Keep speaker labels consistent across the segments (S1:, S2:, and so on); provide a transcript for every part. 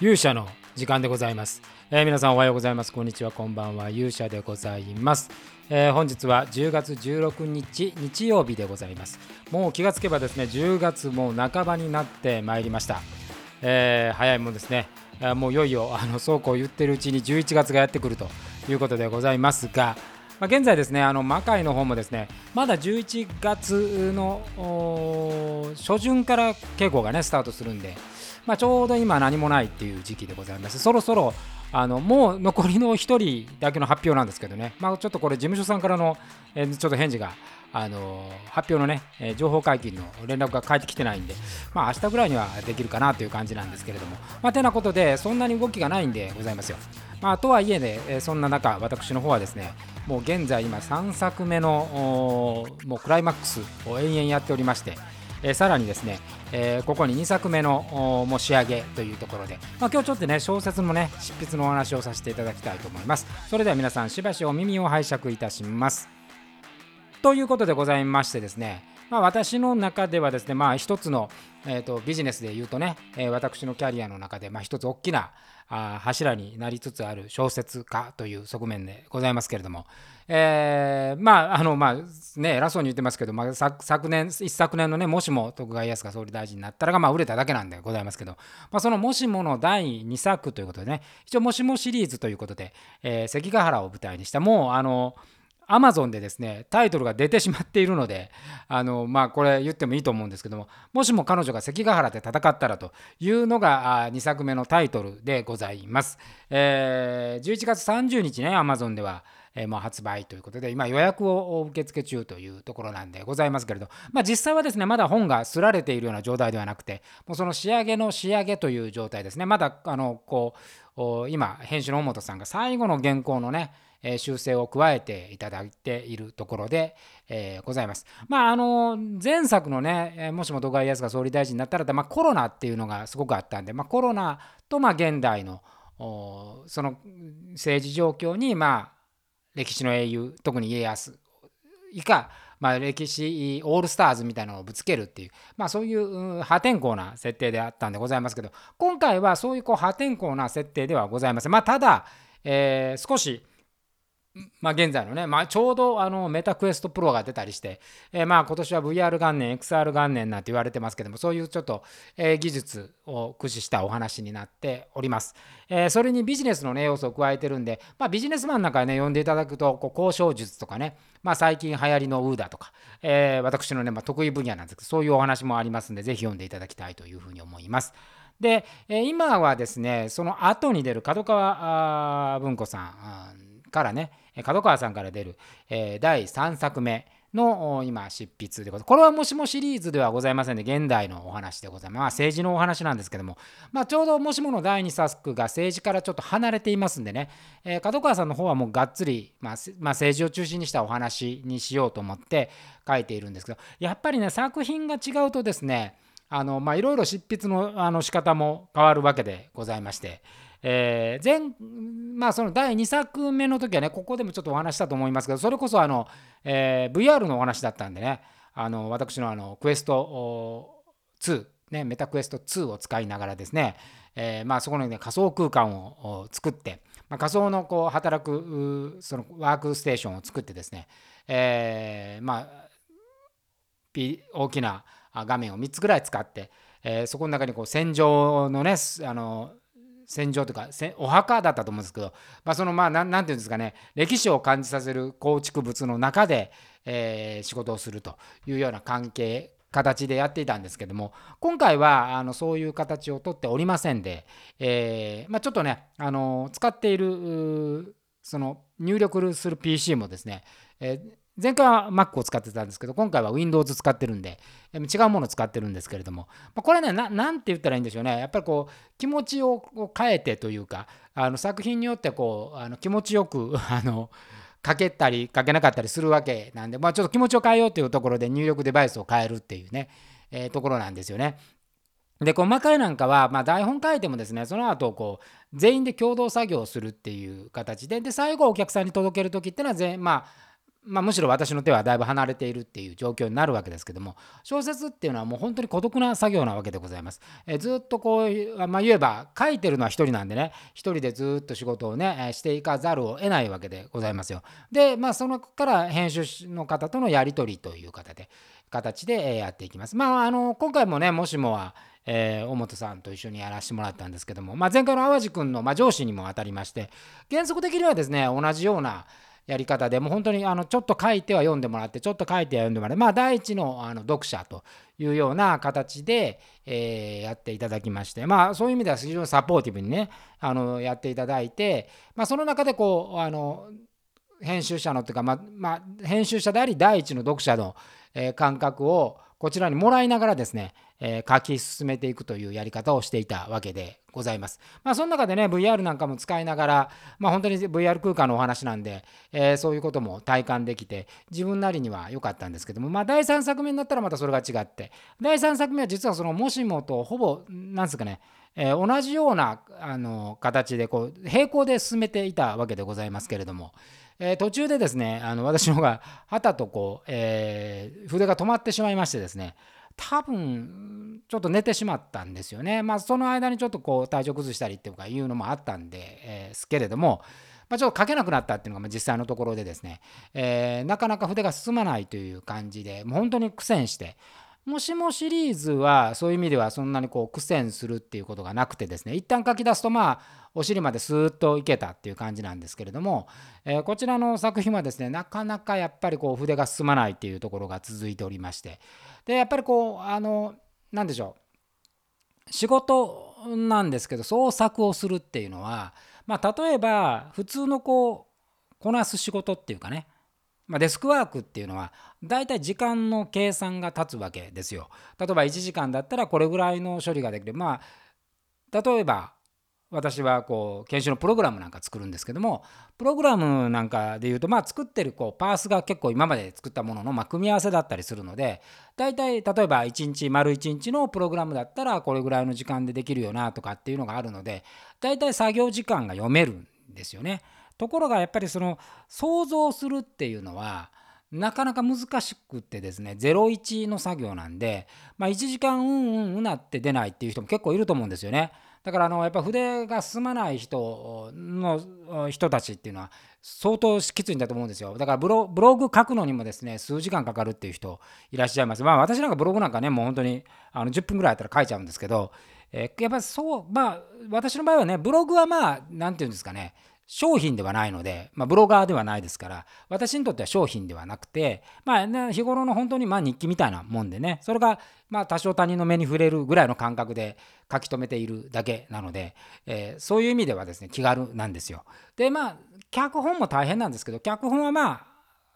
S1: 勇者の時間でございます、えー皆さんおはようございます。こんにちは。こんばんは。勇者でございます、えー本日は10月16日日曜日でございます。もう気がつけばですね10月もう半ばになってまいりました、えー早いもんですね。もういよいよあのそうこう言ってるうちに11月がやってくるということでございますが、まあ、現在ですねあの魔界の方もですねまだ11月の初旬から稽古がねスタートするんで、まあ、ちょうど今何もないっていう時期でございます。そろそろあのもう残りの1人だけの発表なんですけどね、まあ、ちょっとこれ事務所さんからの、えちょっと返事があの発表のね、情報解禁の連絡が返ってきてないんで、まあ明日ぐらいにはできるかなという感じなんですけれども、まあ、てなことで、そんなに動きがないんでございますよ。まあ、とはいえね、えそんな中、私の方はですね、もう現在、今、3作目のもうクライマックスを延々やっておりまして、えさらにですね、えーここに2作目のもう仕上げというところで、まあ、今日ちょっとね、小説のね、執筆のお話をさせていただきたいと思います。それでは皆さん、しばしお耳を拝借いたします。ということでございましてですね、まあ、私の中ではですね、まあ、一つの、えー、とビジネスで言うとね、えー私のキャリアの中で、まあ、一つ大きなあ柱になりつつある小説家という側面でございますけれども、えーまああのまあね偉そうに言ってますけど、まあ、昨昨年一昨年のねもしも徳川家康が総理大臣になったらが、まあ、売れただけなんでございますけど、まあ、そのもしもの第2作ということでね一応もしもシリーズということで、えー関ヶ原を舞台にしたもうあのアマゾンでですねタイトルが出てしまっているのであのまあこれ言ってもいいと思うんですけどももしも彼女が関ヶ原で戦ったらというのが2作目のタイトルでございます、えー11月30日ねアマゾンではえー発売ということで今予約を受付中というところなんでございますけれど、まあ、実際はですねまだ本が刷られているような状態ではなくてもうその仕上げの仕上げという状態ですね。まだあのこう今編集の尾本さんが最後の原稿のねえ修正を加えていただいているところで、えございます。まああの前作のね、もしも徳川家康が総理大臣になったら、まあ、コロナっていうのがすごくあったんで、まあ、コロナとまあ現代のその政治状況にまあ歴史の英雄特に家康以下、まあ、歴史オールスターズみたいなのをぶつけるっていう、まあ、そういう破天荒な設定であったんでございますけど今回はそういうこう破天荒な設定ではございません。まあ、ただ、えー少しまあ、現在のね、まあ、ちょうどあのメタクエストプロが出たりして、えーまあ今年は VR 元年 XR 元年なんて言われてますけどもそういうちょっと、えー技術を駆使したお話になっております、えーそれにビジネスの、ね、要素を加えてるんで、まあ、ビジネスマンなんかね呼んでいただくとこう交渉術とかね、まあ、最近流行りのウーダとか、えー私のね、まあ、得意分野なんですけどそういうお話もありますんでぜひ読んでいただきたいというふうに思います。で、えー今はですねその後に出る角川文庫さんからね角川さんから出る、えー第3作目の今執筆でございます。これはもしもシリーズではございませんで、現代のお話でございます。まあ、政治のお話なんですけども、まあ、ちょうどもしもの第2作が政治からちょっと離れていますんでね、えー角川さんの方はもうがっつり、まあまあ、政治を中心にしたお話にしようと思って書いているんですけど、やっぱりね、作品が違うとですね、あのまいろいろ執筆のあの仕方も変わるわけでございまして、えー前まあその第2作目の時はねここでもちょっとお話したと思いますけどそれこそあの、えー VR のお話だったんでねあの私のあのクエスト2、ね、メタクエスト2を使いながらですね、えーまあそこの、ね、仮想空間を作って、まあ、仮想のこう働くそのワークステーションを作ってですね、えーまあ大きな画面を3つぐらい使って、えーそこの中にこう戦場のねあの戦場というかお墓だったと思うんですけど、まあ、そのまあなんなんていうんですかね歴史を感じさせる構築物の中で、えー仕事をするというような関係形でやっていたんですけども今回はあのそういう形をとっておりませんで、えーまあ、ちょっとねあの使っているその入力する PC もですね、えー前回は Mac を使ってたんですけど今回は Windows 使ってるんで違うものを使ってるんですけれども、ま、これねなんて言ったらいいんでしょうねやっぱりこう気持ちを変えてというかあの作品によってこうあの気持ちよく あの書けたり書けなかったりするわけなんで、まあ、ちょっと気持ちを変えようというところで入力デバイスを変えるっていうね、えーところなんですよね。でこう魔界なんかは、まあ、台本書いてもですねその後こう全員で共同作業をするっていう形でで最後お客さんに届ける時っていうのは全,、まあまあ、むしろ私の手はだいぶ離れているっていう状況になるわけですけども小説っていうのはもう本当に孤独な作業なわけでございます。えずっとこう、まあ、言えば書いてるのは一人なんでね一人でずっと仕事をねしていかざるを得ないわけでございますよ。でまあそのから編集の方とのやり取りという形で形でやっていきます。まああの今回もねもしもはえー、尾本さんと一緒にやらせてもらったんですけども、まあ、前回の淡路君の、まあ、上司にも当たりまして原則的にはですね同じようなやり方でもう本当にあのちょっと書いては読んでもらってちょっと書いては読んでもらってまあ第一のあの読者というような形で、え、やっていただきましてまあそういう意味では非常にサポーティブにねあのやっていただいて、まあ、その中でこうあの編集者のっていうか、まあ、まあ、編集者であり第一の読者の、え、感覚をこちらにもらいながらですね、えー、書き進めていくというやり方をしていたわけでございます。まあ、その中でね、VR なんかも使いながら、まあ、本当に VR 空間のお話なんで、えー、そういうことも体感できて、自分なりには良かったんですけども、まあ、第3作目になったらまたそれが違って、第3作目は実はそのもしもとほぼ、なんですかね、えー、同じようなあの形でこう並行で進めていたわけでございますけれども、え、途中でですねあの私の方が旗とこう、えー、筆が止まってしまいましてですね多分ちょっと寝てしまったんですよね。まあその間にちょっとこう体調崩したりっていうかいうのもあったんで、え、すけれども、まあ、ちょっと書けなくなったっていうのが実際のところでですね、えー、なかなか筆が進まないという感じでもう本当に苦戦してもしもシリーズはそういう意味ではそんなにこう苦戦するっていうことがなくてですね一旦書き出すとまあお尻までスーッといけたっていう感じなんですけれども、えー、こちらの作品はですねなかなかやっぱりこう筆が進まないっていうところが続いておりましてでやっぱりこうあの何でしょう仕事なんですけど創作をするっていうのはまあ例えば普通のこうこなす仕事っていうかねまあ、デスクワークっていうのは大体時間の計算が立つわけですよ。例えば1時間だったらこれぐらいの処理ができる。まあ例えば私はこう研修のプログラムなんか作るんですけどもプログラムなんかでいうとまあ作ってるこうパースが結構今まで作ったもののま組み合わせだったりするので大体例えば1日丸1日のプログラムだったらこれぐらいの時間でできるよなとかっていうのがあるので大体作業時間が読めるんですよね。ところがやっぱりその想像するっていうのはなかなか難しくってですね01の作業なんで、まあ、1時間うんうんうなって出ないっていう人も結構いると思うんですよね。だからあのやっぱ筆が進まない人の人たちっていうのは相当きついんだと思うんですよ。だからブログ書くのにもですね数時間かかるっていう人いらっしゃいます。まあ私なんかブログなんかねもう本当にあの10分ぐらいやったら書いちゃうんですけど、えー、やっぱりそうまあ私の場合はねブログはまあ何て言うんですかね商品ではないので、まあ、ブロガーではないですから私にとっては商品ではなくて、まあね、日頃の本当にまあ日記みたいなもんでねそれがまあ多少他人の目に触れるぐらいの感覚で書き留めているだけなので、えー、そういう意味ではですね気軽なんですよ。でまあ脚本も大変なんですけど脚本はまあ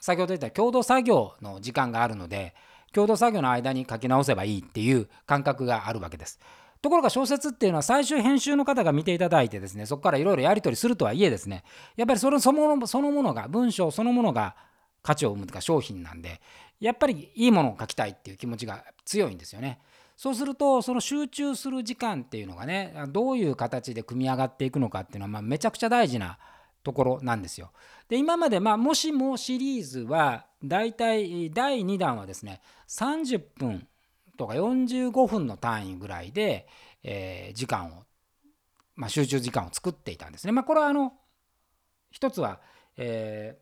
S1: 先ほど言った共同作業の時間があるので共同作業の間に書き直せばいいっていう感覚があるわけです。ところが小説っていうのは最終編集の方が見ていただいてですねそこからいろいろやり取りするとはいえですねやっぱりそれそのそのものが文章そのものが価値を生むとか商品なんでやっぱりいいものを書きたいっていう気持ちが強いんですよね。そうするとその集中する時間っていうのがねどういう形で組み上がっていくのかっていうのはまあめちゃくちゃ大事なところなんですよ。で今までまあもしもシリーズはだいたい第2弾はですね30分とか45分の単位ぐらいで、えー、時間を、まあ、集中時間を作っていたんですね。まあ、これはあの一つは、え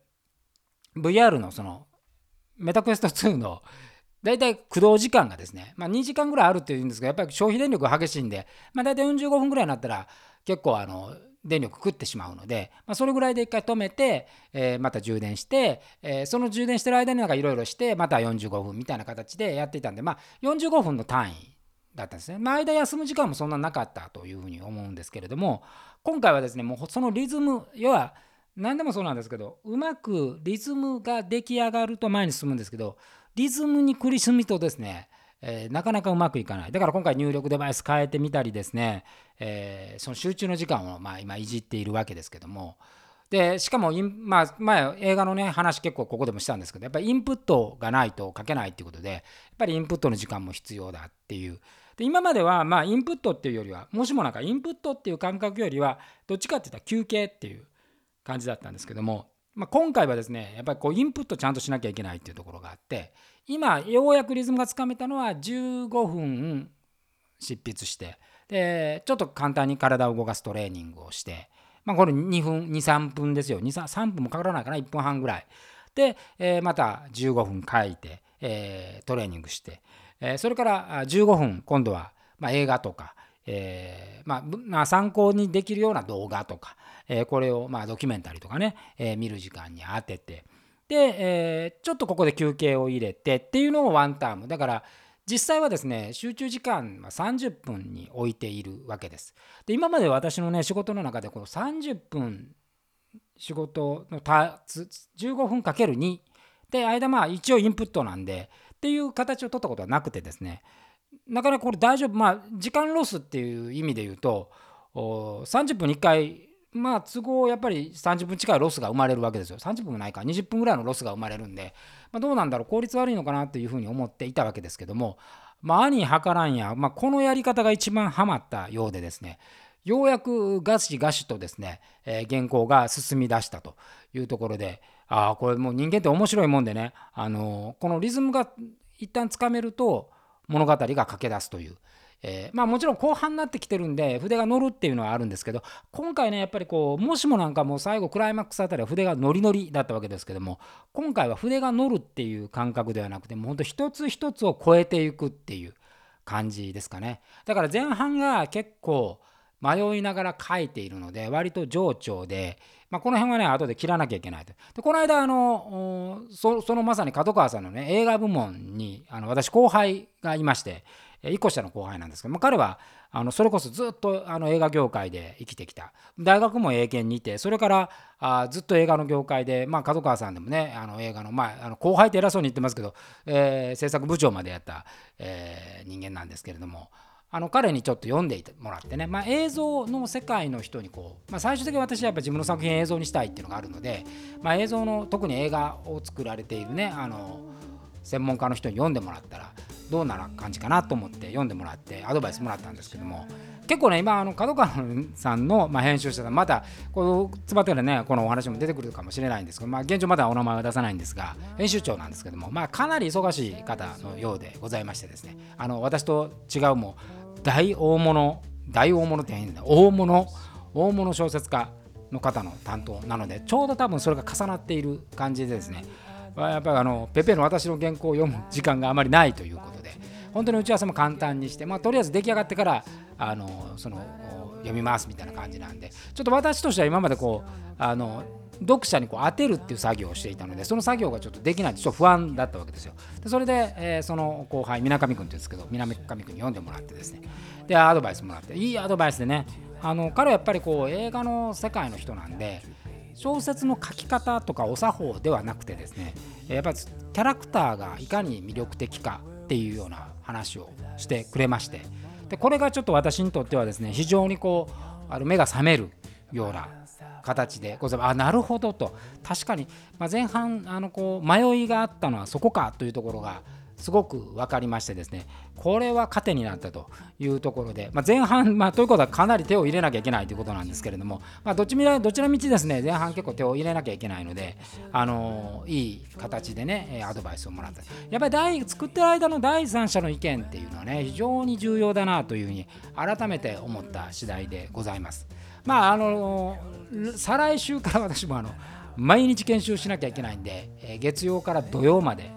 S1: ー、VR のそのメタクエスト2の大体駆動時間がですね、まあ、2時間ぐらいあるっていうんですがやっぱり消費電力が激しいんで、まあ、大体45分ぐらいになったら結構あの電力食ってしまうので、まあ、それぐらいで一回止めて、えー、また充電して、えー、その充電してる間になんかいろいろしてまた45分みたいな形でやっていたんでまあ45分の単位だったんですね。まあ、間休む時間もそんななかったというふうに思うんですけれども今回はですねもうそのリズム要は何でもそうなんですけどうまくリズムが出来上がると前に進むんですけどリズムに苦しむとですねえー、なかなかうまくいかない。だから今回入力デバイス変えてみたりですね、えー、その集中の時間をまあ今いじっているわけですけども、でしかもまあ、前映画のね話結構ここでもしたんですけどやっぱりインプットがないと書けないっていうことでやっぱりインプットの時間も必要だっていうで今まではまあインプットっていうよりはもしもなんかインプットっていう感覚よりはどっちかっていったら休憩っていう感じだったんですけどもまあ、今回はですねやっぱりこうインプットちゃんとしなきゃいけないっていうところがあって今ようやくリズムがつかめたのは15分執筆してでちょっと簡単に体を動かすトレーニングをして、まあ、これ2分23分ですよ。3分もかからないかな。1分半ぐらい。で、えー、また15分書いて、えー、トレーニングして、えー、それから15分今度は、まあ、映画とか、えーまあ、まあ、参考にできるような動画とか、えー、これを、まあ、ドキュメンタリーとかね、えー、見る時間に当ててで、えー、ちょっとここで休憩を入れてっていうのをワンタームだから実際はですね集中時間は30分に置いているわけです。で今まで私のね仕事の中でこの30分仕事のた15分かける2で間まあ一応インプットなんでっていう形を取ったことはなくてですねなかなかこれ大丈夫まあ時間ロスっていう意味で言うと30分に1回まあ都合やっぱり30分近いロスが生まれるわけですよ。30分もないか。20分ぐらいのロスが生まれるんで、まあ、どうなんだろう。効率悪いのかなというふうに思っていたわけですけども。まああに図らんや、まあ、このやり方が一番ハマったようでですね。ようやくガシガシとですね、えー、原稿が進み出したというところで。ああこれもう人間って面白いもんでね、あのー、このリズムが一旦つかめると物語が駆け出すという。えー、まあもちろん後半になってきてるんで筆が乗るっていうのはあるんですけど今回ねやっぱりこうもしもなんかもう最後クライマックスあたりは筆がノリノリだったわけですけども今回は筆が乗るっていう感覚ではなくてもうほんと一つ一つを超えていくっていう感じですかね。だから前半が結構迷いながら書いているので割と上調で、まあ、この辺はね後で切らなきゃいけないと。でこの間あのそのまさに角川さんのね映画部門にあの私後輩がいまして1個下の後輩なんですけど、まあ、彼はあのそれこそずっとあの映画業界で生きてきた大学も英検にいてそれからあずっと映画の業界で、まあ、角川さんでもねあの映画の,、まあ、あの後輩って偉そうに言ってますけど、えー、制作部長までやった、えー、人間なんですけれども。あの彼にちょっと読んでもらってね、まあ、映像の世界の人にこう、まあ、最終的に私はやっぱ自分の作品映像にしたいっていうのがあるので、まあ、映像の特に映画を作られているねあの専門家の人に読んでもらったらどうなら感じかなと思って読んでもらってアドバイスもらったんですけども結構ね今あの角川さんの、まあ、編集者さんまたこうつばってるねこのお話も出てくるかもしれないんですけど、まあ、現状まだお名前は出さないんですが編集長なんですけども、まあ、かなり忙しい方のようでございましてですねあの私と違うも大大物大大物って変だ大物大物小説家の方の担当なのでちょうど多分それが重なっている感じでですねやっぱりあのペペの私の原稿を読む時間があまりないということで本当に打ち合わせも簡単にして、まあ、とりあえず出来上がってからあのその読みますみたいな感じなんでちょっと私としては今までこうあの読者にこう当てるっていう作業をしていたのでその作業がちょっとできないちょっと不安だったわけですよ。でそれで、えー、その後輩水上君って言うんですけど水上君に読んでもらってですね。でアドバイスもらっていいアドバイスでねあの彼はやっぱりこう映画の世界の人なんで小説の書き方とかお作法ではなくてですねやっぱキャラクターがいかに魅力的かっていうような話をしてくれましてでこれがちょっと私にとってはですね非常にこうあの目が覚めるような形でございます。あなるほどと。確かに、まあ、前半あのこう迷いがあったのはそこかというところがすごく分かりましてですねこれは糧になったというところで、まあ、前半、まあ、ということはかなり手を入れなきゃいけないということなんですけれども、まあ、どちらどちらみちですね前半結構手を入れなきゃいけないので、あの、いい形でねアドバイスをもらったやっぱり第作ってる間の第三者の意見っていうのはね非常に重要だなというふうに改めて思った次第でございます。まああの、再来週から私もあの毎日研修しなきゃいけないんで、え、月曜から土曜まで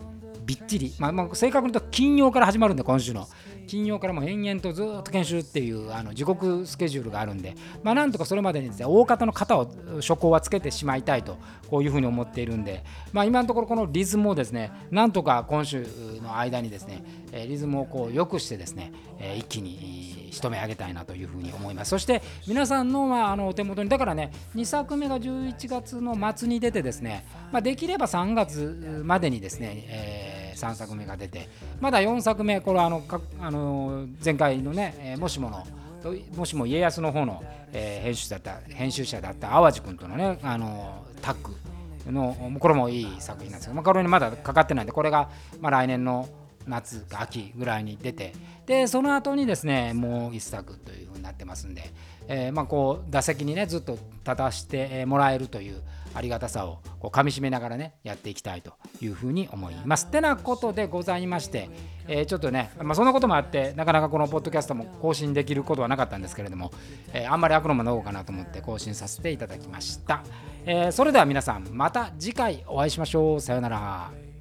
S1: びっちり、まあ、まあ正確に言うと金曜から始まるんで今週の。金曜からも延々とずっと研修っていうあの時刻スケジュールがあるんで、まあ、なんとかそれまでにです、ね、大方の型を初行はつけてしまいたいとこういうふうに思っているんで、まあ、今のところこのリズムをですねなんとか今週の間にですねリズムをこう良くしてですね一気に仕留め上げたいなというふうに思います。そして皆さんの,、まあ、あのお手元にだからね2作目が11月の末に出てですね、まあ、できれば3月までにですね、えー3作目が出てまだ4作目これはあのかあの前回のね、えー、もしものもしも家康の方の、えー、編集だった編集者だった淡路君とのねあのタッグのこれもいい作品なんですけど、まあ、これにまだかかってないんでこれが、まあ、来年の夏か秋ぐらいに出てでその後にですねもう一作というふうになってますんで、えー、まあこう打席にねずっと立たせてもらえるというありがたさをこう噛みしめながらねやっていきたいというふうに思います。ってなことでございまして、えー、ちょっとね、まあ、そんなこともあってなかなかこのポッドキャストも更新できることはなかったんですけれども、えー、あんまり悪のもどうかなと思って更新させていただきました、えー、それでは皆さんまた次回お会いしましょう。さようなら。